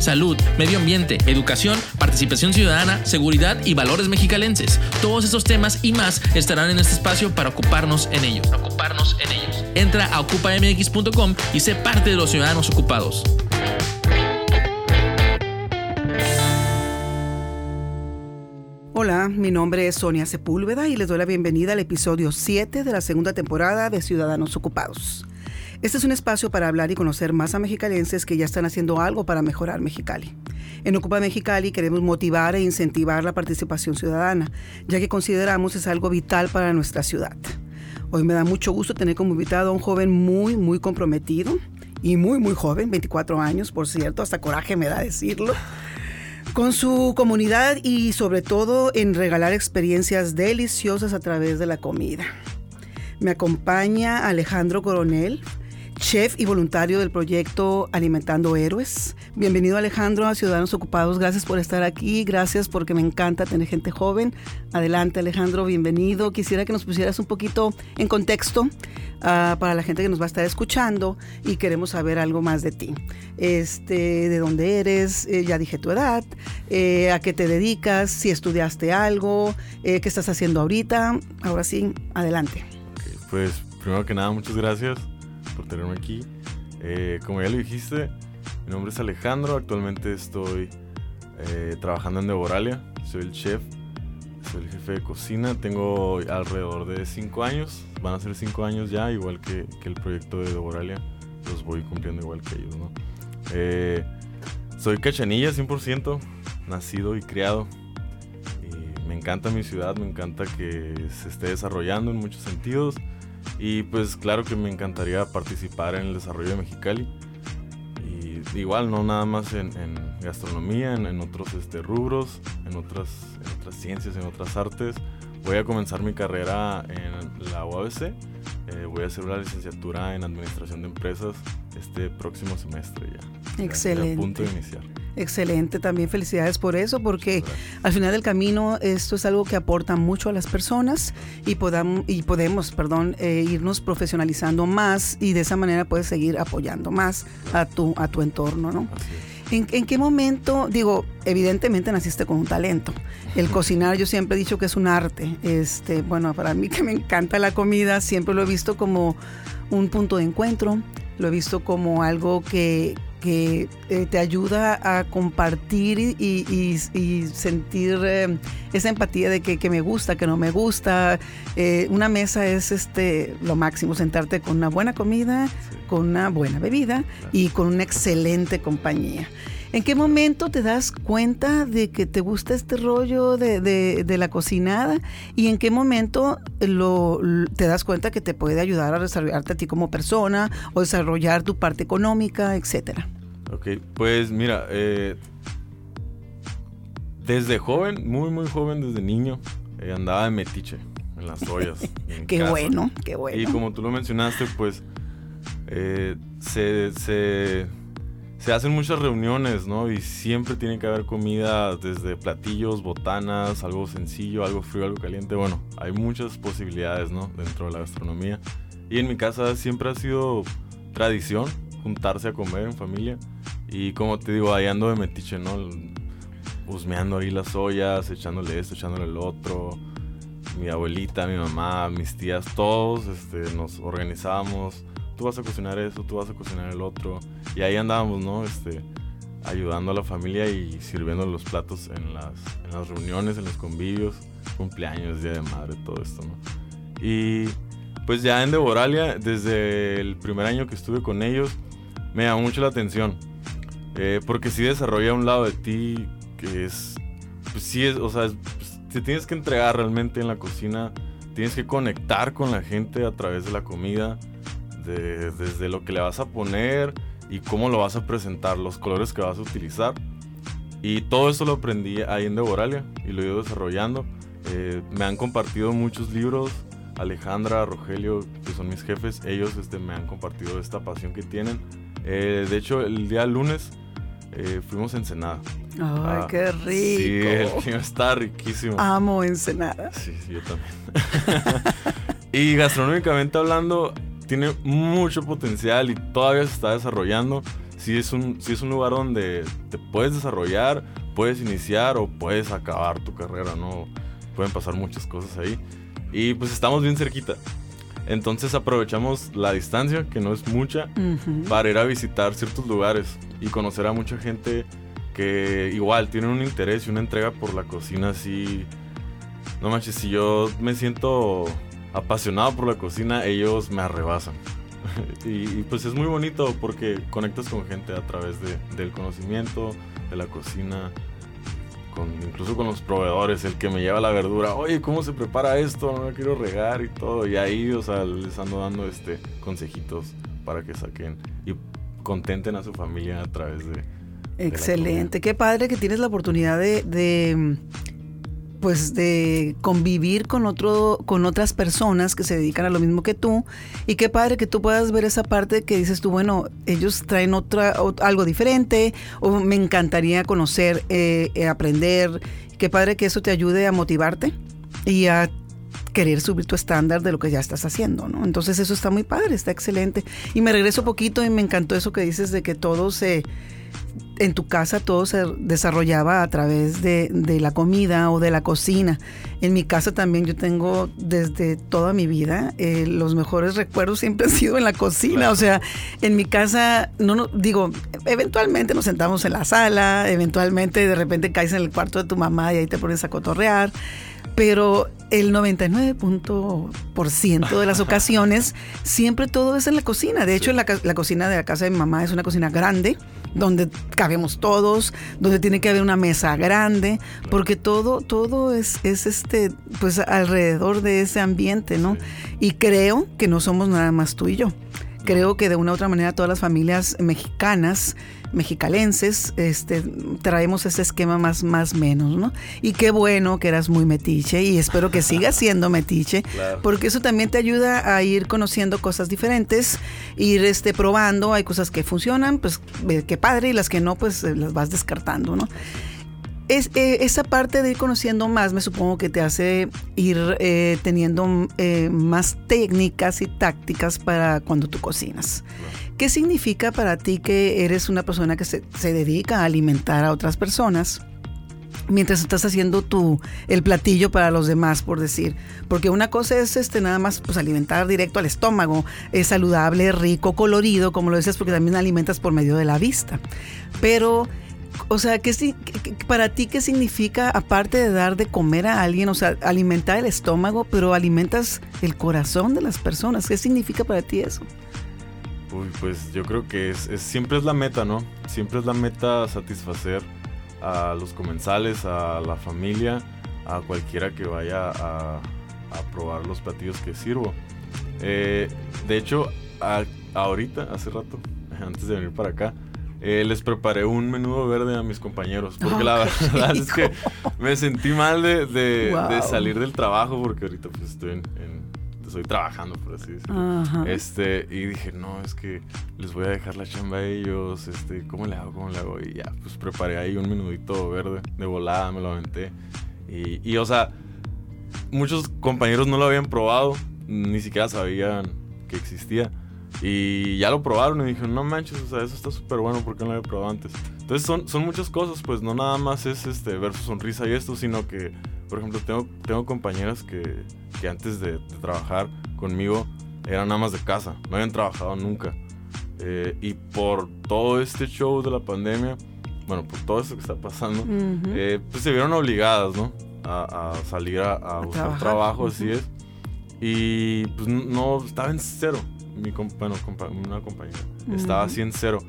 Salud, medio ambiente, educación, participación ciudadana, seguridad y valores mexicalenses. Todos estos temas y más estarán en este espacio para ocuparnos en ellos. Ocuparnos en ellos. Entra a ocupamx.com y sé parte de los ciudadanos ocupados. Hola, mi nombre es Sonia Sepúlveda y les doy la bienvenida al episodio 7 de la segunda temporada de Ciudadanos Ocupados. Este es un espacio para hablar y conocer más a mexicalenses que ya están haciendo algo para mejorar Mexicali. En Ocupa Mexicali queremos motivar e incentivar la participación ciudadana, ya que consideramos es algo vital para nuestra ciudad. Hoy me da mucho gusto tener como invitado a un joven muy, muy comprometido y muy, muy joven, 24 años, por cierto, hasta coraje me da decirlo con su comunidad y sobre todo en regalar experiencias deliciosas a través de la comida. Me acompaña Alejandro Coronel, chef y voluntario del proyecto Alimentando Héroes. Bienvenido Alejandro a Ciudadanos Ocupados, gracias por estar aquí, gracias porque me encanta tener gente joven. Adelante Alejandro, bienvenido. Quisiera que nos pusieras un poquito en contexto uh, para la gente que nos va a estar escuchando y queremos saber algo más de ti. Este, de dónde eres, eh, ya dije tu edad, eh, a qué te dedicas, si estudiaste algo, eh, qué estás haciendo ahorita. Ahora sí, adelante. Pues primero que nada, muchas gracias por tenerme aquí. Eh, como ya lo dijiste, mi nombre es Alejandro, actualmente estoy eh, trabajando en Devoralia, soy el chef, soy el jefe de cocina, tengo alrededor de 5 años, van a ser 5 años ya, igual que, que, el proyecto de Devoralia, los voy cumpliendo igual que ellos, ¿no? Eh, soy cachanilla 100%, nacido y criado. Me encanta mi ciudad, me encanta que se esté desarrollando en muchos sentidos. Y pues claro que me encantaría participar en el desarrollo de Mexicali. Y igual, no nada más en, en gastronomía, en, en, otros este, rubros, en otras, en otras ciencias, en otras artes. Voy a comenzar mi carrera en la UABC. Eh, voy a hacer una licenciatura en Administración de Empresas este próximo semestre ya. Excelente. Ya, ya a punto de iniciar. Excelente, también felicidades por eso, porque al final del camino esto es algo que aporta mucho a las personas y, podamos, y podemos perdón, eh, irnos profesionalizando más y de esa manera puedes seguir apoyando más a tu, a tu entorno, ¿no? ¿En, ¿En, qué momento, digo, evidentemente naciste con un talento? El cocinar yo siempre he dicho que es un arte. Este, bueno, para mí que me encanta la comida, siempre lo he visto como un punto de encuentro, lo he visto como algo que, que eh, te ayuda a compartir y, y, y sentir eh, esa empatía de que, que, me gusta, que no me gusta. Eh, una mesa es este lo máximo, sentarte con una buena comida, sí. con una buena bebida claro. y con una excelente compañía. ¿En qué momento te das cuenta de que te gusta este rollo de, de, de la cocinada? ¿Y en qué momento lo, te das cuenta que te puede ayudar a desarrollarte a ti como persona o desarrollar tu parte económica, etcétera? Ok, pues mira, eh, desde joven, muy muy joven, desde niño, eh, andaba de metiche en las ollas. En qué casa. bueno, qué bueno. Y como tú lo mencionaste, pues eh, se, se, se, hacen muchas reuniones, ¿no? Y siempre tiene que haber comida desde platillos, botanas, algo sencillo, algo frío, algo caliente. Bueno, hay muchas posibilidades, ¿no? Dentro de la gastronomía. Y en mi casa siempre ha sido tradición juntarse a comer en familia. Y como te digo, ahí ando de metiche, ¿no? Husmeando ahí las ollas, echándole esto, echándole el otro. Mi abuelita, mi mamá, mis tías, todos este, nos organizábamos. Tú vas a cocinar eso, tú vas a cocinar el otro. Y ahí andábamos, ¿no? Este, ayudando a la familia y sirviendo los platos en las, en las reuniones, en los convivios, cumpleaños, día de madre, todo esto, ¿no? Y pues ya en Devoralia, desde el primer año que estuve con ellos, me llamó mucho la atención. Eh, porque sí desarrolla un lado de ti que es, pues sí es, o sea, es, pues, te tienes que entregar realmente en la cocina, tienes que conectar con la gente a través de la comida, de, desde lo que le vas a poner y cómo lo vas a presentar, los colores que vas a utilizar. Y todo eso lo aprendí ahí en Devoralia y lo he ido desarrollando. Eh, me han compartido muchos libros, Alejandra, Rogelio, que son mis jefes, ellos este, me han compartido esta pasión que tienen. Eh, de hecho, el día lunes eh, fuimos a Ensenada. ¡Ay, ah, qué rico! Sí, el clima está riquísimo. Amo Ensenada. Sí, sí, yo también. y gastronómicamente hablando, tiene mucho potencial y todavía se está desarrollando. Sí es un, sí es un lugar donde te puedes desarrollar, puedes iniciar o puedes acabar tu carrera, ¿no? Pueden pasar muchas cosas ahí. Y pues estamos bien cerquita. Entonces aprovechamos la distancia, que no es mucha, para ir a visitar ciertos lugares y conocer a mucha gente que igual tienen un interés y una entrega por la cocina así. No manches, si yo me siento apasionado por la cocina, ellos me arrebasan. y, pues es muy bonito porque conectas con gente a través del conocimiento, de la cocina, incluso con los proveedores, el que me lleva la verdura, oye, ¿cómo se prepara esto? No quiero regar y todo. Y ahí, o sea, les ando dando este consejitos para que saquen y contenten a su familia a través de... Excelente, qué padre que tienes la oportunidad de pues de convivir con otro con otras personas que se dedican a lo mismo que tú y qué padre que tú puedas ver esa parte que dices tú bueno ellos traen otra algo diferente o me encantaría conocer eh, eh, aprender qué padre que eso te ayude a motivarte y a querer subir tu estándar de lo que ya estás haciendo, ¿no? Entonces eso está muy padre, está excelente. Y me regreso poquito y me encantó eso que dices de que todo se en tu casa todo se desarrollaba a través de, la comida o de la cocina. En mi casa también yo tengo desde toda mi vida eh, los mejores recuerdos siempre han sido en la cocina. O sea, en mi casa, no, no digo, eventualmente nos sentamos en la sala, eventualmente de repente caes en el cuarto de tu mamá y ahí te pones a cotorrear pero el 99% de las ocasiones siempre todo es en la cocina. De hecho, la, cocina de la casa de mi mamá es una cocina grande, donde cabemos todos, donde tiene que haber una mesa grande, porque todo, todo es, es este, pues alrededor de ese ambiente, ¿no? Y creo que no somos nada más tú y yo. Creo que de una u otra manera todas las familias mexicanas mexicalenses, este, traemos ese esquema más, más menos, ¿no? Y qué bueno que eras muy metiche y espero que sigas siendo metiche, porque eso también te ayuda a ir conociendo cosas diferentes, ir este, probando, hay cosas que funcionan, pues qué padre, y las que no, pues eh, las vas descartando, ¿no? Es, eh, esa parte de ir conociendo más me supongo que te hace ir eh, teniendo más técnicas y tácticas para cuando tú cocinas. ¿Qué significa para ti que eres una persona que se, dedica a alimentar a otras personas? mientras estás haciendo tu el platillo para los demás, por decir. Porque una cosa es este nada más pues alimentar directo al estómago, es saludable, rico, colorido, como lo dices, porque también alimentas por medio de la vista. Pero o sea, ¿qué, para ti qué significa aparte de dar de comer a alguien, o sea, alimentar el estómago, pero alimentas el corazón de las personas? ¿Qué significa para ti eso? Uy, pues yo creo que es, siempre es la meta, ¿no? Siempre es la meta satisfacer a los comensales, a la familia, a cualquiera que vaya a, probar los platillos que sirvo. Eh, de hecho, ahorita, hace rato, antes de venir para acá, eh, les preparé un menudo verde a mis compañeros. Porque la verdad es que me sentí mal de, salir del trabajo porque ahorita pues estoy en estoy trabajando, por así decirlo. Este, y dije, no, es que les voy a dejar la chamba a ellos, este, ¿cómo le hago? ¿Cómo le hago? Y ya, pues preparé ahí un menudito verde, de volada, me lo aventé. Y, y o sea, muchos compañeros no lo habían probado, ni siquiera sabían que existía. Y ya lo probaron y dijeron, no manches, o sea, eso está súper bueno, ¿por qué no lo había probado antes? Entonces son, son muchas cosas, pues no nada más es este, ver su sonrisa y esto, sino que, por ejemplo, tengo, tengo compañeras que, que antes de, trabajar conmigo eran amas de casa, no habían trabajado nunca. Eh, y por todo este show de la pandemia, bueno, por todo esto que está pasando, eh, pues se vieron obligadas, ¿no? A, salir a, buscar trabajo, así es. Y pues no, estaba en cero. Mi bueno, una compañera estaba así en cero.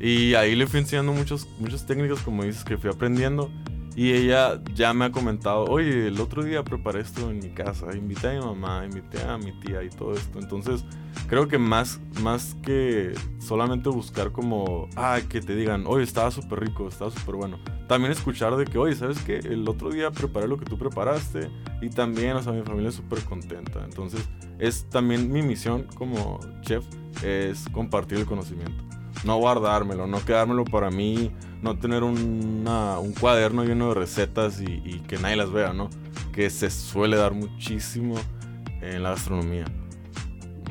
Y ahí le fui enseñando muchos, muchas técnicas, como dices, que fui aprendiendo. Y ella ya me ha comentado, oye, el otro día preparé esto en mi casa, invité a mi mamá, invité a mi tía y todo esto. Entonces, creo que más, más que solamente buscar como, ah, que te digan, oye, estaba súper rico, estaba súper bueno. También escuchar de que, oye, ¿sabes qué? El otro día preparé lo que tú preparaste y también, o sea, mi familia es súper contenta. Entonces, es también mi misión como chef, es compartir el conocimiento. No guardármelo, no quedármelo para mí, no tener un cuaderno lleno de recetas y, y que nadie las vea, ¿no? Que se suele dar muchísimo en la gastronomía.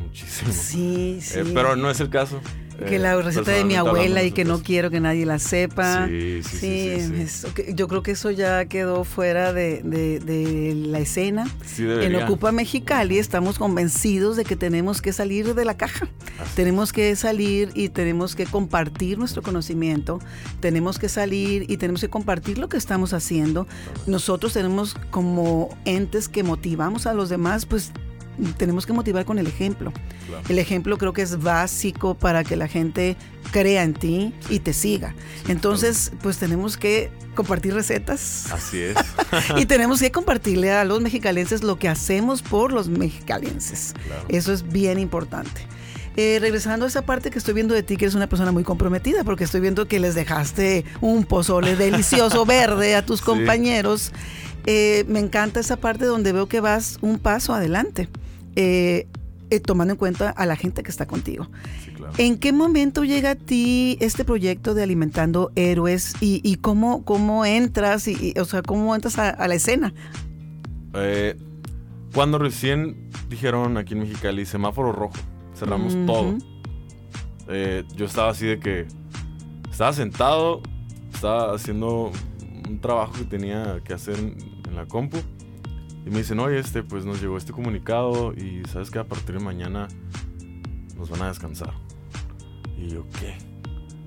Muchísimo. Sí, eh, sí. pero no es el caso. Que la Eh, receta de mi abuela y que no quiero que nadie la sepa. Sí, sí, sí, sí, sí. que- yo creo que eso ya quedó fuera de, de- de la escena. Sí En. Ocupa Mexicali estamos convencidos de que tenemos que salir de la caja. Así. Tenemos que salir y tenemos que compartir nuestro conocimiento. Tenemos que salir y tenemos que compartir lo que estamos haciendo. Nosotros tenemos como entes que motivamos a los demás, pues tenemos que motivar con el ejemplo. Claro. El ejemplo creo que es básico para que la gente crea en ti y te siga. Entonces, pues tenemos que compartir recetas Así es. y tenemos que compartirle a los mexicalenses lo que hacemos por los mexicalenses. Claro. Eso es bien importante. Eh, regresando a esa parte que estoy viendo de ti, que eres una persona muy comprometida, porque estoy viendo que les dejaste un pozole delicioso verde a tus Sí. compañeros. Eh, me encanta esa parte donde veo que vas un paso adelante, eh, eh, tomando en cuenta a la gente que está contigo. Sí, claro. ¿En qué momento llega a ti este proyecto de Alimentando Héroes y, y cómo, cómo entras, y, y, o sea, cómo entras a, a la escena? Cuando recién dijeron aquí en Mexicali semáforo rojo, cerramos todo. Yo estaba así de que estaba sentado, estaba haciendo un trabajo que tenía que hacer en, en la compu y me dicen, oye, este, pues nos llegó este comunicado y sabes que a partir de mañana nos van a descansar. Y yo, ¿qué?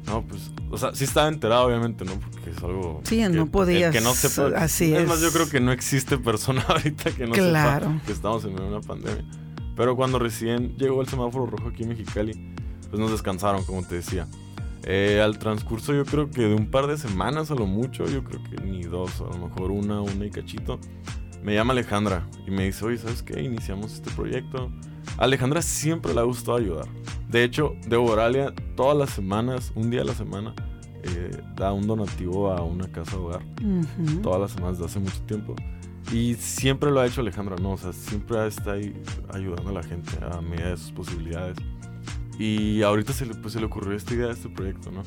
No, pues, o sea, sí estaba enterado, obviamente, ¿no? Porque es algo. Sí, que- no podías, Que no sepa. así es. más, es. yo creo que no existe persona ahorita que no Claro. sepa que estamos en una pandemia. Pero cuando recién llegó el semáforo rojo aquí en Mexicali, pues nos descansaron, como te decía. Eh, al transcurso, yo creo que de un par de semanas a lo mucho, yo creo que ni dos, a lo mejor una, una y cachito, me llama Alejandra y me dice, oye, ¿sabes qué? Iniciamos este proyecto. A Alejandra siempre le ha gustado ayudar. De hecho, de Boralia, todas las semanas, un día a la semana, eh, da un donativo a una casa hogar. Todas las semanas de hace mucho tiempo. Y siempre lo ha hecho Alejandra, ¿no? O sea, siempre está ahí ayudando a la gente a medida de sus posibilidades. Y ahorita se le, pues, se le ocurrió esta idea de este proyecto, ¿no?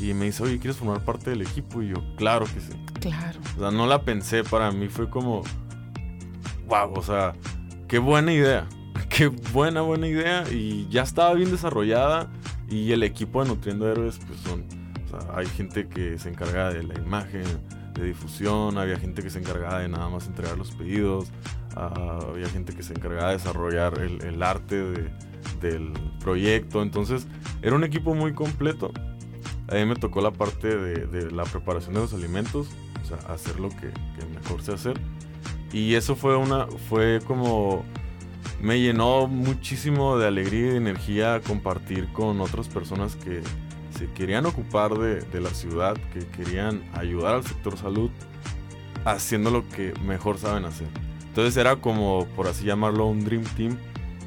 Y me dice, oye, ¿quieres formar parte del equipo? Y yo, claro que sí. Claro. O sea, no la pensé, para mí fue como, wow, o sea, qué buena idea, qué buena, buena idea y ya estaba bien desarrollada y el equipo de Nutriendo Héroes, pues son, o sea, hay gente que se encarga de la imagen, de difusión, había gente que se encargaba de nada más entregar los pedidos, ah, había gente que se encargaba de desarrollar el, el arte de- del proyecto, entonces era un equipo muy completo. A mí me tocó la parte de, de la preparación de los alimentos, o sea, hacer lo que, que mejor sé hacer. Y eso fue una, fue como, me llenó muchísimo de alegría y de energía compartir con otras personas que se querían ocupar de, de la ciudad, que querían ayudar al sector salud, haciendo lo que mejor saben hacer. Entonces era como, por así llamarlo, un Dream Team,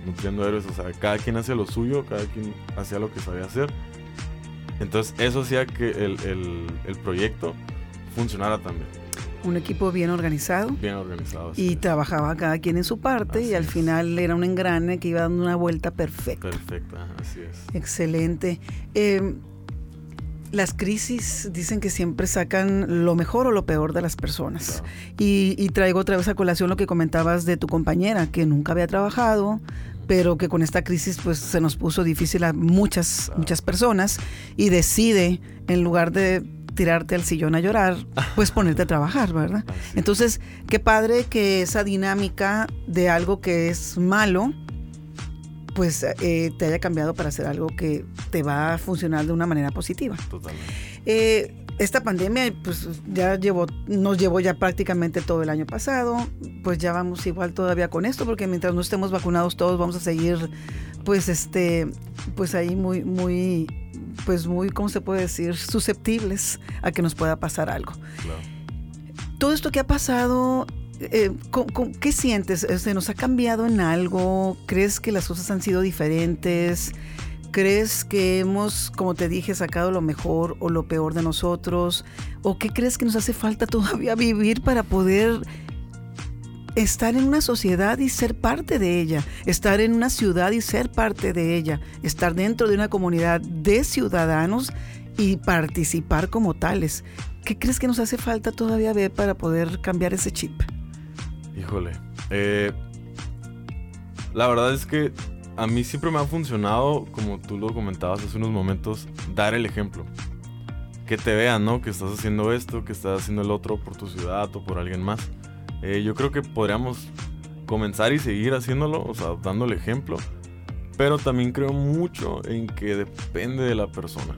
nutriendo héroes, o sea, cada quien hacía lo suyo, cada quien hacía lo que sabía hacer. Entonces eso hacía que el, el- el proyecto funcionara también, Un equipo bien organizado. bien organizado. Y trabajaba cada quien en su parte Así y al es. final era un engrane que iba dando una vuelta perfecta. Perfecto, ajá, así es. Excelente. Eh, las crisis dicen que siempre sacan lo mejor o lo peor de las personas. Claro. Y, y traigo otra vez a colación lo que comentabas de tu compañera, que nunca había trabajado, pero que con esta crisis pues se nos puso difícil a muchas, muchas personas y decide, en lugar de tirarte al sillón a llorar, pues ponerte a trabajar, ¿verdad? Entonces, qué padre que esa dinámica de algo que es malo, pues eh, te haya cambiado para hacer algo que te va a funcionar de una manera positiva. Totalmente. Eh, esta pandemia pues ya llevó, nos llevó ya prácticamente todo el año pasado, pues ya vamos igual todavía con esto, porque mientras no estemos vacunados todos vamos a seguir pues este, pues ahí muy, muy, pues muy, ¿cómo se puede decir? susceptibles a que nos pueda pasar algo. Claro. Todo esto que ha pasado, eh, ¿con- con- ¿qué sientes? ¿Se nos ha cambiado en algo? ¿Crees que las cosas han sido diferentes? Crees que hemos, como te dije, sacado lo mejor o lo peor de nosotros? ¿O qué crees que nos hace falta todavía vivir para poder estar en una sociedad y ser parte de ella, estar en una ciudad y ser parte de ella, estar dentro de una comunidad de ciudadanos y participar como tales. ¿Qué crees que nos hace falta todavía ver para poder cambiar ese chip? Híjole, eh, la verdad es que a mí siempre me ha funcionado, como tú lo comentabas hace unos momentos, dar el ejemplo. Que te vean, ¿no? Que estás haciendo esto, que estás haciendo el otro por tu ciudad o por alguien más. Eh, yo creo que podríamos comenzar y seguir haciéndolo, o sea, dando el ejemplo. Pero también creo mucho en que depende de la persona.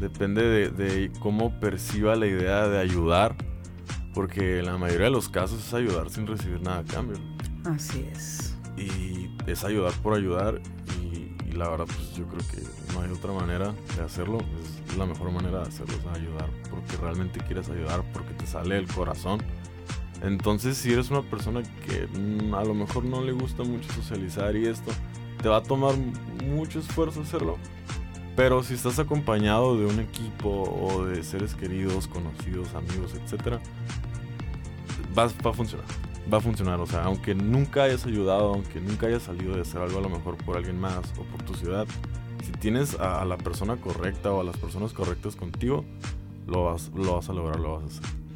Depende de, cómo perciba la idea de ayudar. Porque la mayoría de los casos es ayudar sin recibir nada a cambio. Así es. Y es ayudar por ayudar. Y, la verdad, pues yo creo que no hay otra manera de hacerlo. Es la mejor manera de hacerlo, es ayudar. Porque realmente quieres ayudar, porque te sale del corazón. Entonces, si eres una persona que mm, a lo mejor no le gusta mucho socializar y esto, te va a tomar mucho esfuerzo hacerlo. Pero si estás acompañado de un equipo o de seres queridos, conocidos, amigos, etc., va a funcionar. Va a funcionar. O sea, aunque nunca hayas ayudado, aunque nunca hayas salido de hacer algo a lo mejor por alguien más o por tu ciudad, si tienes a, la persona correcta o a las personas correctas contigo, lo vas, lo vas a lograr, lo vas a hacer.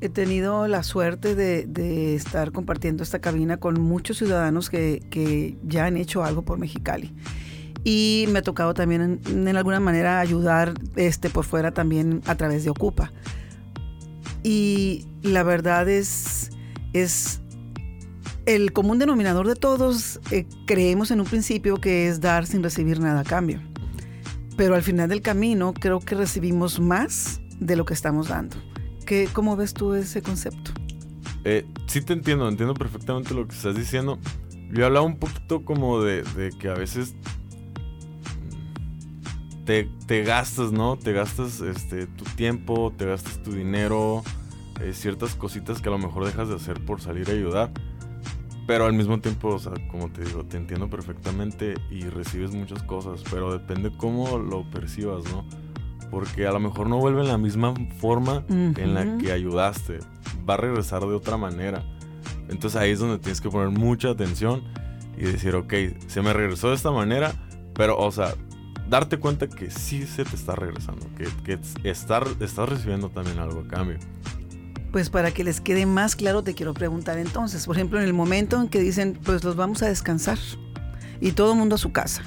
He tenido la suerte de, estar compartiendo esta cabina con muchos ciudadanos que, ya han hecho algo por Mexicali. Y me ha tocado también en, alguna manera ayudar este, por fuera también a través de Ocupa. Y la verdad es, es el común denominador de todos, eh, creemos en un principio que es dar sin recibir nada a cambio. Pero al final del camino creo que recibimos más de lo que estamos dando. ¿Cómo ves tú ese concepto? Eh, sí te entiendo, entiendo perfectamente lo que estás diciendo. Yo hablaba un poquito como de, que a veces te, gastas, ¿no? Te gastas este, tu tiempo, te gastas tu dinero, eh, ciertas cositas que a lo mejor dejas de hacer por salir a ayudar. Pero al mismo tiempo, o sea, como te digo, te entiendo perfectamente y recibes muchas cosas, pero depende cómo lo percibas, ¿no? porque a lo mejor no vuelve en la misma forma en la que ayudaste, va a regresar de otra manera. Entonces ahí es donde tienes que poner mucha atención y decir, ok, se me regresó de esta manera, pero, o sea, darte cuenta que sí se te está regresando, que, que estar, estás recibiendo también algo a cambio. Pues para que les quede más claro, te quiero preguntar entonces, por ejemplo, en el momento en que dicen, pues los vamos a descansar y todo el mundo a su casa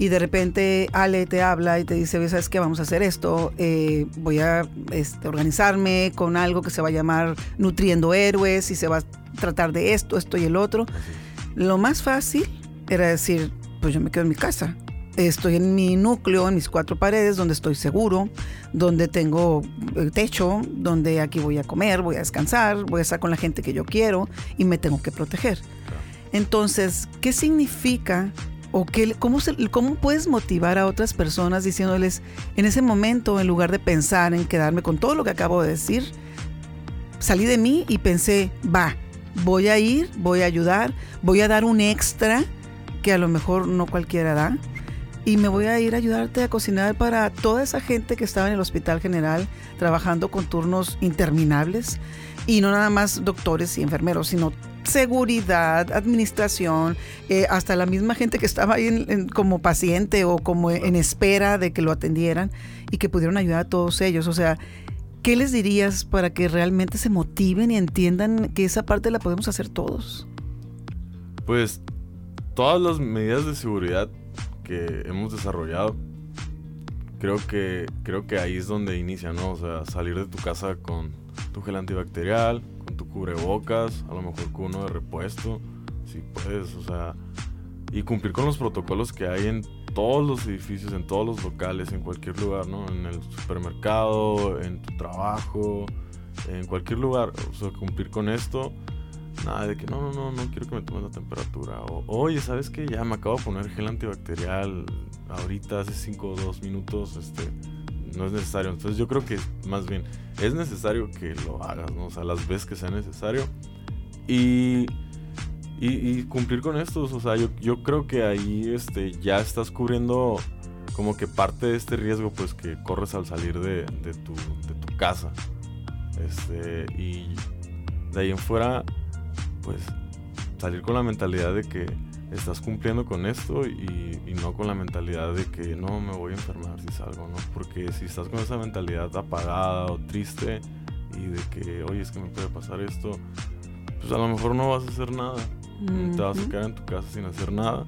y de repente Ale te habla y te dice, ¿sabes qué? Vamos a hacer esto, eh, voy a este, organizarme con algo que se va a llamar Nutriendo Héroes y se va a tratar de esto, esto y el otro. Lo más fácil era decir, pues yo me quedo en mi casa. Estoy en mi núcleo, en mis cuatro paredes, donde estoy seguro, donde tengo el techo, donde aquí voy a comer, voy a descansar, voy a estar con la gente que yo quiero y me tengo que proteger. Entonces, ¿qué significa ¿O qué, cómo, cómo puedes motivar a otras personas diciéndoles, en ese momento, en lugar de pensar en quedarme con todo lo que acabo de decir, salí de mí y pensé, va, voy a ir, voy a ayudar, voy a dar un extra que a lo mejor no cualquiera da. Y me voy a ir a ayudarte a cocinar para toda esa gente que estaba en el hospital general trabajando con turnos interminables. Y no nada más doctores y enfermeros, sino seguridad, administración, eh, hasta la misma gente que estaba ahí como paciente o como en espera de que lo atendieran y que pudieron ayudar a todos ellos. O sea, ¿qué les dirías para que realmente se motiven y entiendan que esa parte la podemos hacer todos? Pues todas las medidas de seguridad que hemos desarrollado, creo que, creo que ahí es donde inicia, ¿no? O sea, salir de tu casa con tu gel antibacterial, tu cubrebocas, a lo mejor con uno de repuesto, si puedes, o sea, y cumplir con los protocolos que hay en todos los edificios, en todos los locales, en cualquier lugar, ¿no? En el supermercado, en tu trabajo, en cualquier lugar, o sea, cumplir con esto. Nada de que no, no, no, no quiero que me tomes la temperatura. O, oye, ¿sabes qué? Ya me acabo de poner gel antibacterial ahorita, hace 5 o 2 minutos, este no es necesario. Entonces yo creo que más bien es necesario que lo hagas, ¿no? O sea, las veces que sea necesario. Y, y, cumplir con estos, o sea, yo, yo, creo que ahí este, ya estás cubriendo como que parte de este riesgo pues que corres al salir de, de, tu, de tu casa. Este, y de ahí en fuera, pues salir con la mentalidad de que estás cumpliendo con esto y, y, no con la mentalidad de que no me voy a enfermar si salgo, ¿no? Porque si estás con esa mentalidad apagada o triste y de que, oye, es que me puede pasar esto, pues a lo mejor no vas a hacer nada. Te vas a quedar en tu casa sin hacer nada.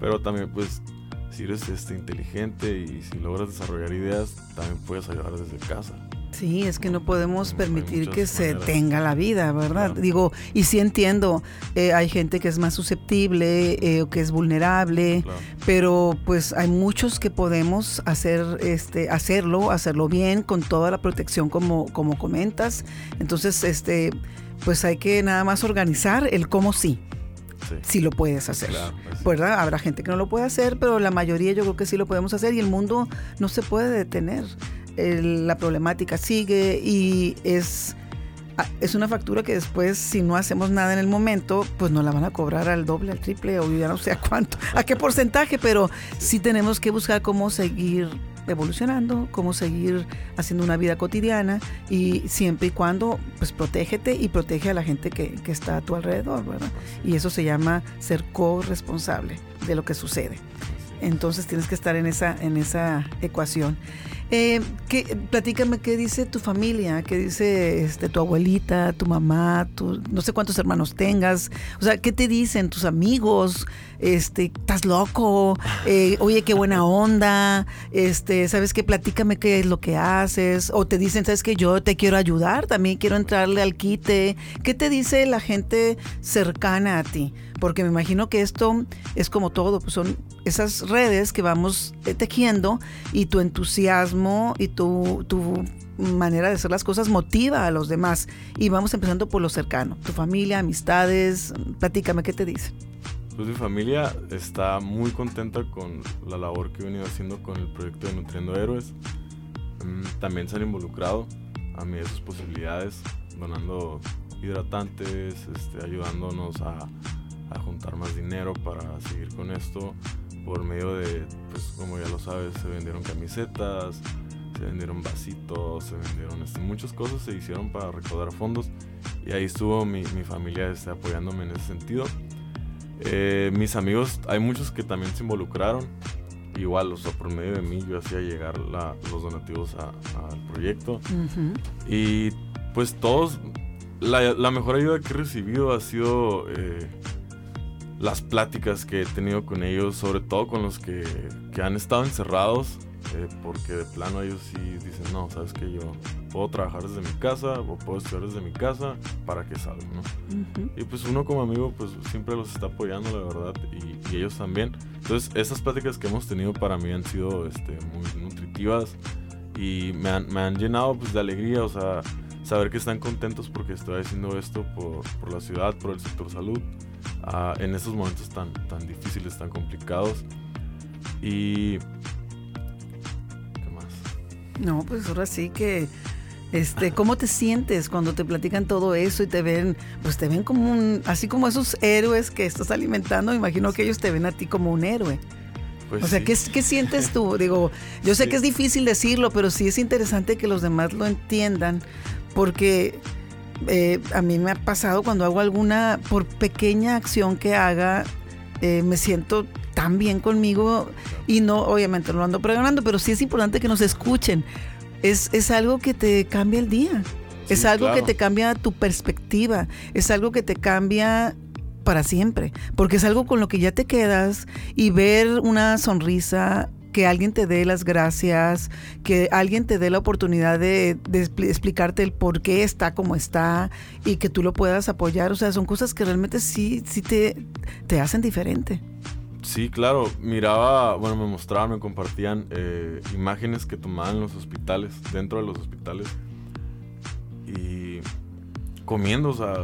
Pero también, pues, si eres este, inteligente y si logras desarrollar ideas, también puedes ayudar desde casa. Sí, es que no podemos permitir que se tenga la vida, ¿verdad? Digo, y sí entiendo, eh, hay gente que es más susceptible eh, o que es vulnerable, pero pues hay muchos que podemos hacer, este, hacerlo, hacerlo bien, con toda la protección como, como comentas. Entonces, este, pues hay que nada más organizar el cómo sí. Sí. lo puedes hacer. Pues ¿Verdad? Habrá gente que no lo puede hacer, pero la mayoría yo creo que sí lo podemos hacer y el mundo no se puede detener la problemática sigue y es, es una factura que después, si no hacemos nada en el momento, pues nos la van a cobrar al doble, al triple o ya no sé a cuánto, a qué porcentaje, pero sí tenemos que buscar cómo seguir evolucionando, cómo seguir haciendo una vida cotidiana y siempre y cuando pues protégete y protege a la gente que, que está a tu alrededor, ¿verdad? Y eso se llama ser corresponsable de lo que sucede. Entonces tienes que estar en esa, en esa ecuación. Eh, ¿qué, platícame qué dice tu familia, qué dice este, tu abuelita, tu mamá, tu, no sé cuántos hermanos tengas. O sea, ¿qué te dicen tus amigos? Este, ¿estás loco? Eh, oye, qué buena onda. Este, ¿sabes qué? Platícame qué es lo que haces. O te dicen, ¿sabes que Yo te quiero ayudar, también quiero entrarle al quite. ¿Qué te dice la gente cercana a ti? Porque me imagino que esto es como todo, pues son esas redes que vamos tejiendo y tu entusiasmo y tu, tu manera de hacer las cosas motiva a los demás. Y vamos empezando por lo cercano, tu familia, amistades, platícame, ¿qué te dicen? Pues mi familia está muy contenta con la labor que he venido haciendo con el proyecto de Nutriendo Héroes. Mm, también se han involucrado a mí de sus posibilidades, donando hidratantes, este, ayudándonos a, a juntar más dinero para seguir con esto por medio de, pues como ya lo sabes, se vendieron camisetas, se vendieron vasitos, se vendieron este, muchas cosas se hicieron para recaudar fondos y ahí estuvo mi, mi familia este, apoyándome en ese sentido. Eh, mis amigos, hay muchos que también se involucraron, igual, o sea, por medio de mí yo hacía llegar los donativos al proyecto y pues todos, la, la, mejor ayuda que he recibido ha sido... Eh, las pláticas que he tenido con ellos, sobre todo con los que, que han estado encerrados, eh, porque de plano ellos sí dicen, no, sabes que yo puedo trabajar desde mi casa o puedo estudiar desde mi casa para que salga, ¿no? Y pues uno como amigo pues siempre los está apoyando, la verdad, y, ellos también. Entonces esas pláticas que hemos tenido para mí han sido este, muy nutritivas y me han, me han llenado pues de alegría, o sea, saber que están contentos porque estoy haciendo esto por, por la ciudad, por el sector salud en estos momentos tan, tan difíciles, tan complicados. Y... ¿Qué más? No, pues ahora sí que... Este, ¿cómo te sientes cuando te platican todo eso y te ven, pues te ven como un, así como esos héroes que estás alimentando, imagino que ellos te ven a ti como un héroe. Pues o sea, ¿qué, ¿qué, sientes tú? Digo, yo sé que es difícil decirlo, pero sí es interesante que los demás lo entiendan, porque eh, a mí me ha pasado cuando hago alguna, por pequeña acción que haga, eh, me siento tan bien conmigo y no, obviamente no lo ando pregonando, pero sí es importante que nos escuchen. Es, es algo que te cambia el día. es algo que te cambia tu perspectiva. Es algo que te cambia para siempre. Porque es algo con lo que ya te quedas y ver una sonrisa que alguien te dé las gracias, que alguien te dé la oportunidad de, explicarte el por qué está como está y que tú lo puedas apoyar. O sea, son cosas que realmente sí, sí te, te hacen diferente. Sí, claro. Miraba, bueno, me mostraban, me compartían eh, imágenes que tomaban en los hospitales, dentro de los hospitales. Y comiendo, o sea,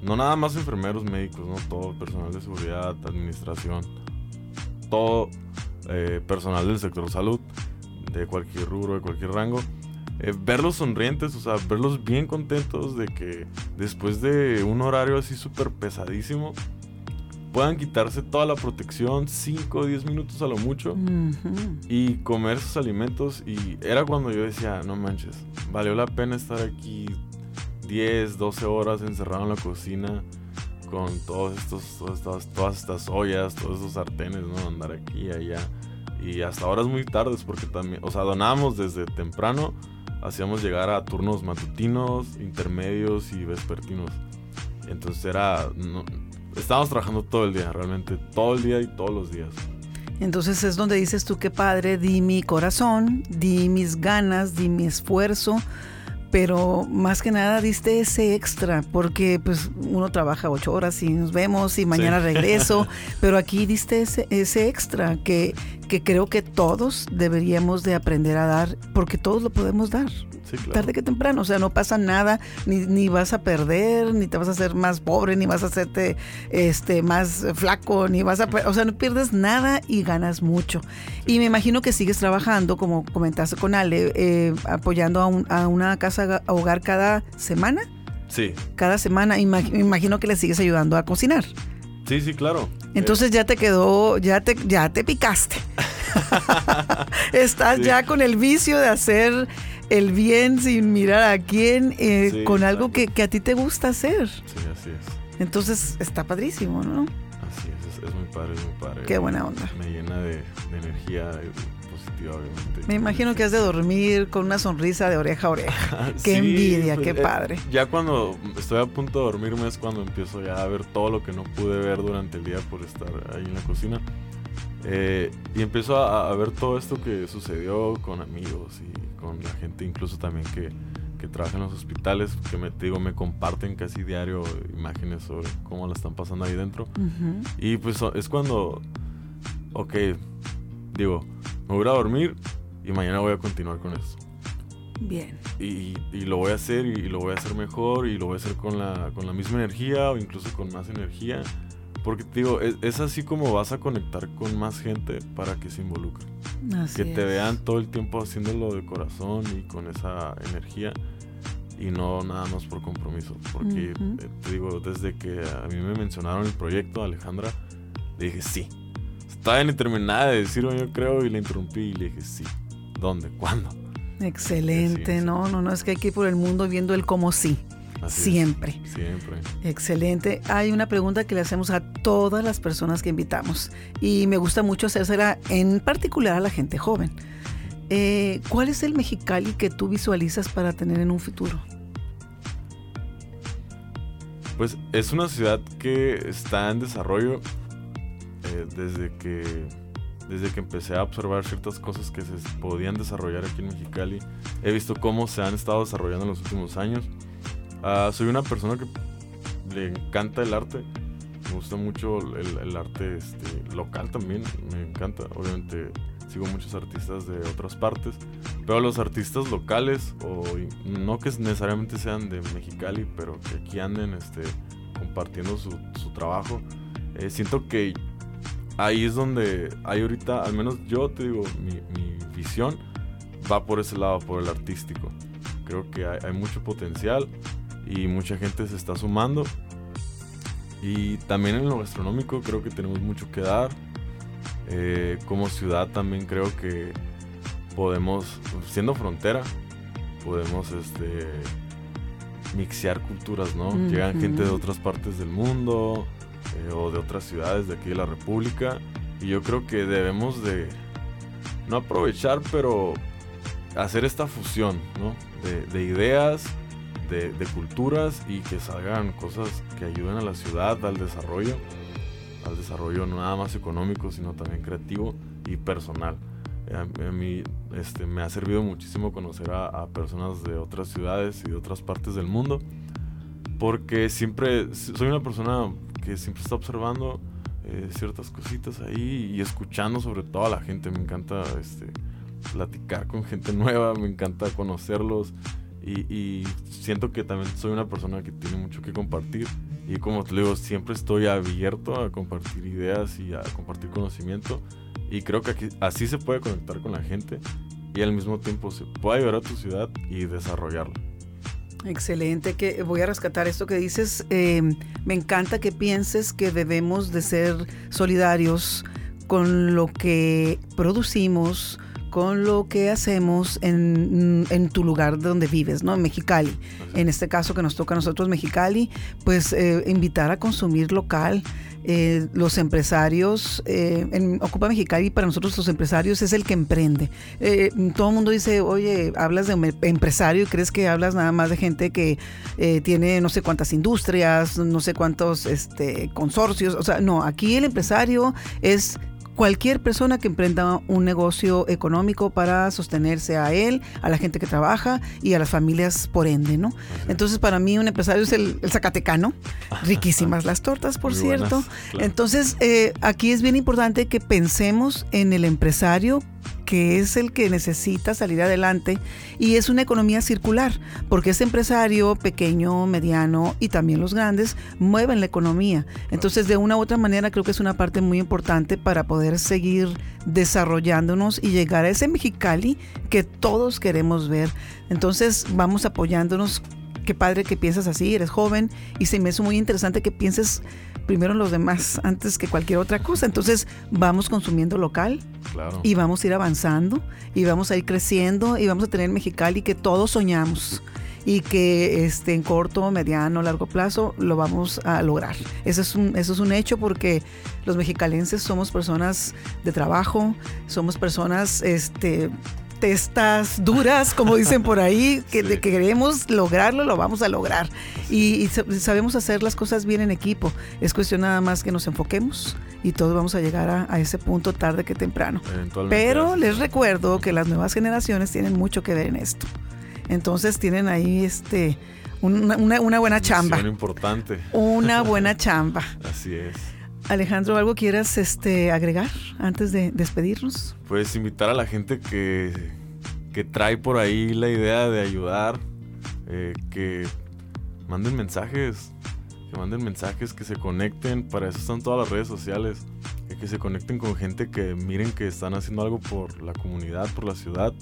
no nada más enfermeros médicos, ¿no? Todo, personal de seguridad, administración, todo eh, personal del sector salud, de cualquier rubro, de cualquier rango. Eh, verlos sonrientes, o sea, verlos bien contentos de que después de un horario así súper pesadísimo, puedan quitarse toda la protección, 5 o 10 minutos a lo mucho, y comer sus alimentos. Y era cuando yo decía, no manches, valió la pena estar aquí 10, 12 horas encerrado en la cocina con todos estos, todas, estas, ollas, todos estos sartenes, ¿no? Andar aquí y allá. Y hasta horas muy tardes, porque también, o sea, donábamos desde temprano, hacíamos llegar a turnos matutinos, intermedios y vespertinos. Entonces era, estábamos trabajando todo el día, realmente, todo el día y todos los días. Entonces es donde dices tú que padre, di mi corazón, di mis ganas, di mi esfuerzo pero más que nada diste ese extra, porque pues uno trabaja ocho horas y nos vemos y mañana regreso, pero aquí diste ese, ese extra que, que creo que todos deberíamos de aprender a dar, porque todos lo podemos dar. Tarde que temprano, o sea, no pasa nada, ni, ni, vas a perder, ni te vas a hacer más pobre, ni vas a hacerte este, más flaco, ni vas a, o sea, no pierdes nada y ganas mucho. Y me imagino que sigues trabajando, como comentaste con Ale, eh, apoyando a, a una casa hogar cada semana. Sí. Cada semana, y me imagino que le sigues ayudando a cocinar. Sí, sí, claro. Entonces ya te quedó, ya te, ya te picaste. Estás ya con el vicio de hacer el bien sin mirar a quién, eh, con algo que, a ti te gusta hacer. Sí, así es. Entonces está padrísimo, ¿no? Así es, es, muy padre, es muy padre. Qué buena onda. Me llena de, energía obviamente. Me imagino que has de dormir con una sonrisa de oreja a oreja. qué envidia, pues, qué eh, padre. ya cuando estoy a punto de dormirme es cuando empiezo ya a ver todo lo que no pude ver durante el día por estar ahí en la cocina. Eh, y empiezo a, ver todo esto que sucedió con amigos y con la gente, incluso también que, que trabaja en los hospitales, que me digo, me comparten casi diario imágenes sobre cómo la están pasando ahí dentro. Y pues es cuando, ok, digo, me voy a dormir y mañana voy a continuar con eso. Bien. Y, y, lo voy a hacer y, lo voy a hacer mejor y lo voy a hacer con la, con la misma energía o incluso con más energía porque te digo, es, así como vas a conectar con más gente para que se involucren. que te vean todo el tiempo haciéndolo de corazón y con esa energía y no nada más por compromiso. Porque eh, te digo, desde que a mí me mencionaron el proyecto, Alejandra, le dije sí. Estaba ni terminada de decirlo, yo creo, y le interrumpí y le dije sí. ¿Dónde? ¿Cuándo? Excelente, no, no, no, es que hay que ir por el mundo viendo el cómo sí siempre. siempre. Excelente. Hay una pregunta que le hacemos a todas las personas que invitamos y me gusta mucho hacérsela en particular a la gente joven. Eh, ¿Cuál es el Mexicali que tú visualizas para tener en un futuro? Pues es una ciudad que está en desarrollo eh, desde que desde que empecé a observar ciertas cosas que se podían desarrollar aquí en Mexicali. He visto cómo se han estado desarrollando en los últimos años Ah, soy una persona que le encanta el arte. Me gusta mucho el, arte este, local también. Me encanta. Obviamente sigo muchos artistas de otras partes. Pero los artistas locales, o no que necesariamente sean de Mexicali, pero que aquí anden este, compartiendo su, trabajo. Eh, siento que ahí es donde hay ahorita, al menos yo te digo, mi, visión va por ese lado, por el artístico. Creo que hay mucho potencial y mucha gente se está sumando. Y también en lo gastronómico creo que tenemos mucho que dar. Eh, como ciudad también creo que podemos, siendo frontera, podemos este, mixear culturas, ¿no? Llegan gente de otras partes del mundo o de otras ciudades de aquí de la República. Y yo creo que debemos de, no aprovechar, pero hacer esta fusión, ¿no? De, de ideas de, culturas y que salgan cosas que ayuden a la ciudad, al desarrollo, al desarrollo no nada más económico, sino también creativo y personal. A, mí este, me ha servido muchísimo conocer a, personas de otras ciudades y de otras partes del mundo, porque siempre soy una persona que siempre está observando eh, ciertas cositas ahí y escuchando sobre todo a la gente. Me encanta este, platicar con gente nueva, me encanta conocerlos y, siento que también soy una persona que tiene mucho que compartir. Y como te digo, siempre estoy abierto a compartir ideas y a compartir conocimiento. Y creo que así se puede conectar con la gente y al mismo tiempo se puede ayudar a tu ciudad y desarrollarla. Excelente, que voy a rescatar esto que dices. Eh, me encanta que pienses que debemos de ser solidarios con lo que producimos, con lo que hacemos en, en, tu lugar donde vives, ¿no? En Mexicali. En este caso que nos toca a nosotros Mexicali, pues eh, invitar a consumir local. Eh, los empresarios, eh, en Ocupa Mexicali para nosotros los empresarios es el que emprende. todo el mundo dice, oye, hablas de un empresario y crees que hablas nada más de gente que tiene no sé cuántas industrias, no sé cuántos este, consorcios. O sea, no, aquí el empresario es cualquier persona que emprenda un negocio económico para sostenerse a él, a la gente que trabaja y a las familias por ende, ¿no? Entonces, para mí un empresario es el, Zacatecano. Riquísimas las tortas, por cierto. Entonces, eh, aquí es bien importante que pensemos en el empresario que es el que necesita salir adelante y es una economía circular, porque ese empresario pequeño, mediano y también los grandes mueven la economía. Entonces, de una u otra manera, creo que es una parte muy importante para poder seguir desarrollándonos y llegar a ese Mexicali que todos queremos ver. Entonces, vamos apoyándonos. Qué padre que piensas así, eres joven y se me es muy interesante que pienses primero los demás antes que cualquier otra cosa. Entonces vamos consumiendo local y vamos a ir avanzando y vamos a ir creciendo y vamos a tener Mexicali que todos soñamos y que este, en corto, mediano, largo plazo lo vamos a lograr. Eso es un, eso es un hecho porque los mexicalenses somos personas de trabajo, somos personas este, testas duras, como dicen por ahí, que, de que queremos lograrlo, lo vamos a lograr. Y, sabemos hacer las cosas bien en equipo. Es cuestión nada más que nos enfoquemos y todos vamos a llegar a, ese punto tarde que temprano. Pero les recuerdo que las nuevas generaciones tienen mucho que ver en esto. Entonces tienen ahí este una, una buena chamba. importante. Una buena chamba. Así es. Alejandro, ¿algo quieras este, agregar antes de despedirnos? Pues invitar a la gente que, que trae por ahí la idea de ayudar, eh, que manden mensajes, que manden mensajes, que se conecten, para eso están todas las redes sociales, que se conecten con gente que miren que están haciendo algo por la comunidad, por la ciudad.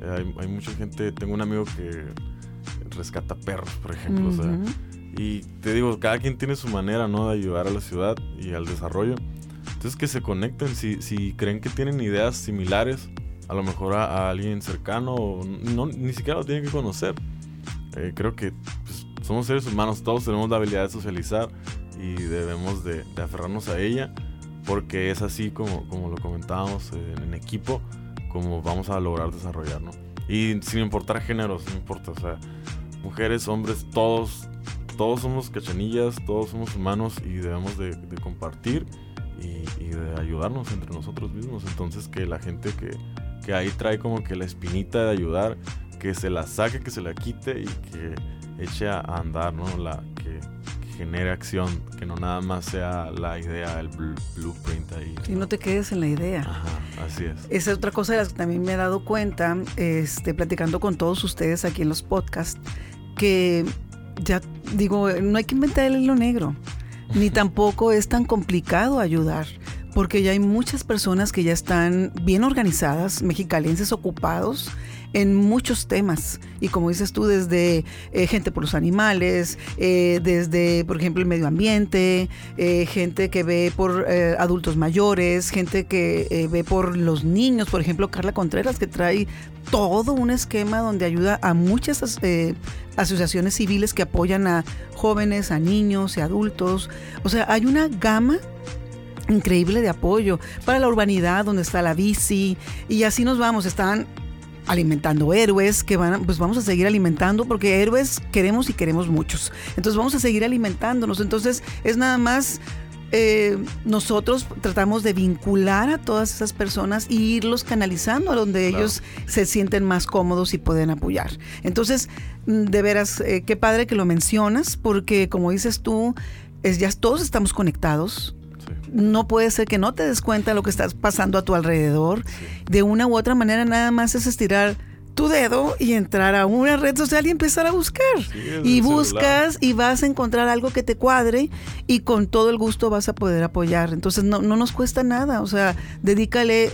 Eh, hay, mucha gente, tengo un amigo que rescata perros, por ejemplo, o sea, y te digo, cada quien tiene su manera, ¿no? De ayudar a la ciudad y al desarrollo. Entonces que se conecten, si, si creen que tienen ideas similares, a lo mejor a, alguien cercano, no, ni siquiera lo tienen que conocer. Eh, creo que pues, somos seres humanos, todos tenemos la habilidad de socializar y debemos de, aferrarnos a ella, porque es así como, como lo comentábamos en, en equipo, como vamos a lograr desarrollar, ¿no? Y sin importar géneros, no importa, o sea, mujeres, hombres, todos todos somos cachanillas, todos somos humanos y debemos de, compartir y, de ayudarnos entre nosotros mismos. Entonces que la gente que, que, ahí trae como que la espinita de ayudar, que se la saque, que se la quite y que eche a andar, ¿no? La, que, genere acción, que no nada más sea la idea, el blueprint ahí. Y no te quedes en la idea. Ajá, así es. Esa es otra cosa de las que también me he dado cuenta, este, platicando con todos ustedes aquí en los podcasts, que ya digo, no hay que inventar el hilo negro, ni tampoco es tan complicado ayudar, porque ya hay muchas personas que ya están bien organizadas, mexicalenses ocupados en muchos temas. Y como dices tú, desde eh, gente por los animales, eh, desde, por ejemplo, el medio ambiente, eh, gente que ve por adultos mayores, gente que ve por los niños, por ejemplo, Carla Contreras, que trae todo un esquema donde ayuda a muchas asociaciones civiles que apoyan a jóvenes, a niños y adultos. O sea, hay una gama increíble de apoyo para la urbanidad donde está la bici y así nos vamos, están alimentando héroes que van, pues vamos a seguir alimentando porque héroes queremos y queremos muchos. Entonces vamos a seguir alimentándonos. Entonces es nada más eh, nosotros tratamos de vincular a todas esas personas e irlos canalizando a donde ellos se sienten más cómodos y pueden apoyar. Entonces, mm, de veras, eh, qué padre que lo mencionas, porque como dices tú, es, ya todos estamos conectados, no puede ser que no te des cuenta de lo que estás pasando a tu alrededor. De una u otra manera nada más es estirar tu dedo y entrar a una red social y empezar a buscar. y buscas y vas a encontrar algo que te cuadre y con todo el gusto vas a poder apoyar. Entonces no, no nos cuesta nada. O sea, dedícale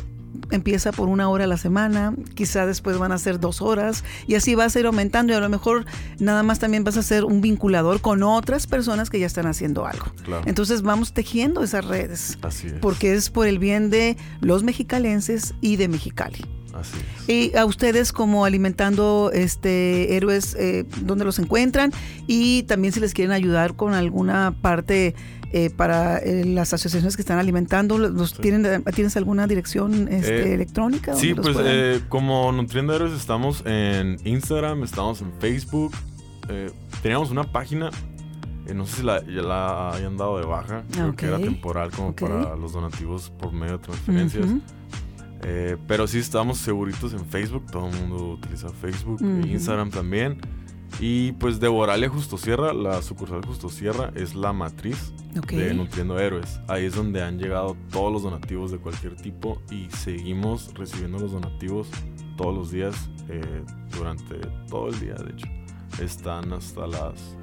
empieza por una hora a la semana, quizá después van a ser dos horas y así vas a ir aumentando y a lo mejor nada más también vas a ser un vinculador con otras personas que ya están haciendo algo. Entonces vamos tejiendo esas redes. Así es. Porque es por el bien de los mexicalenses y de Mexicali. Así es. Y a ustedes como alimentando este héroes, eh, ¿dónde los encuentran? Y también si les quieren ayudar con alguna parte eh, para eh, las asociaciones que están alimentando, los tienen, ¿tienes alguna dirección este, Eh, electrónica? Sí, pues eh, como Nutriendo Héroes estamos en Instagram, estamos en Facebook. eh, teníamos una página, eh, no sé si la, ya la hayan dado de baja, creo que era temporal como para los donativos por medio de transferencias. Pero sí estamos seguritos en Facebook, todo el mundo utiliza Facebook, e. Instagram también. Y pues de Boralia Justo Sierra, la sucursal Justo Sierra es la matriz de Nutriendo Héroes. Ahí es donde han llegado todos los donativos de cualquier tipo y seguimos recibiendo los donativos todos los días, eh, durante todo el día, de hecho. Están hasta las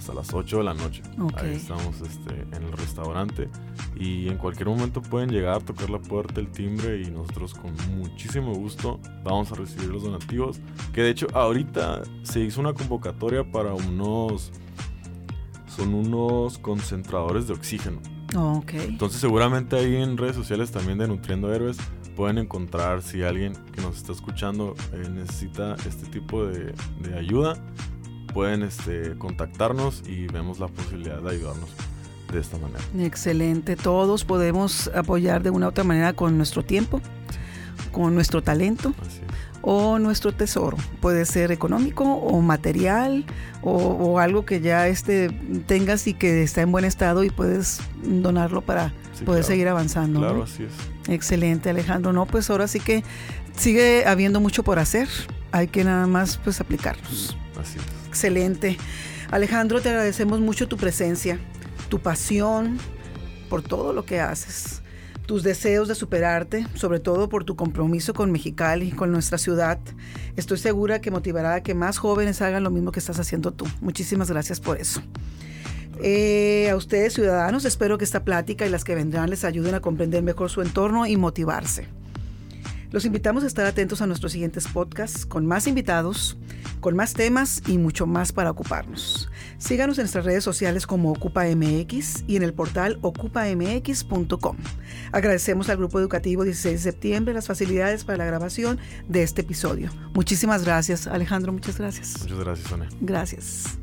hasta las 8 de la noche. Ok. Ahí estamos este, en el restaurante y en cualquier momento pueden llegar, tocar la puerta, el timbre y nosotros con muchísimo gusto vamos a recibir los donativos. Que de hecho ahorita se hizo una convocatoria para unos... Son unos concentradores de oxígeno. Oh, ok. Entonces seguramente ahí en redes sociales también de Nutriendo Héroes pueden encontrar si alguien que nos está escuchando eh, necesita este tipo de, de ayuda, pueden este, contactarnos y vemos la posibilidad de ayudarnos de esta manera. Excelente. Todos podemos apoyar de una u otra manera con nuestro tiempo, con nuestro talento o nuestro tesoro. Puede ser económico o material o, o algo que ya este, tengas y que está en buen estado y puedes donarlo para Sí, poder claro. seguir avanzando. ¿no? Claro, así es. Excelente, Alejandro. No, pues ahora sí que sigue habiendo mucho por hacer. Hay que nada más pues aplicarlos. Así es. Excelente. Alejandro, te agradecemos mucho tu presencia, tu pasión por todo lo que haces, tus deseos de superarte, sobre todo por tu compromiso con Mexicali, con nuestra ciudad. Estoy segura que motivará a que más jóvenes hagan lo mismo que estás haciendo tú. Muchísimas gracias por eso. Eh, a ustedes, ciudadanos, espero que esta plática y las que vendrán les ayuden a comprender mejor su entorno y motivarse. Los invitamos a estar atentos a nuestros siguientes podcasts con más invitados, con más temas y mucho más para ocuparnos. Síganos en nuestras redes sociales como OcupaMX y en el portal ocupamx.com. Agradecemos al Grupo Educativo 16 de septiembre las facilidades para la grabación de este episodio. Muchísimas gracias, Alejandro, muchas gracias. Muchas gracias, Sonia. Gracias.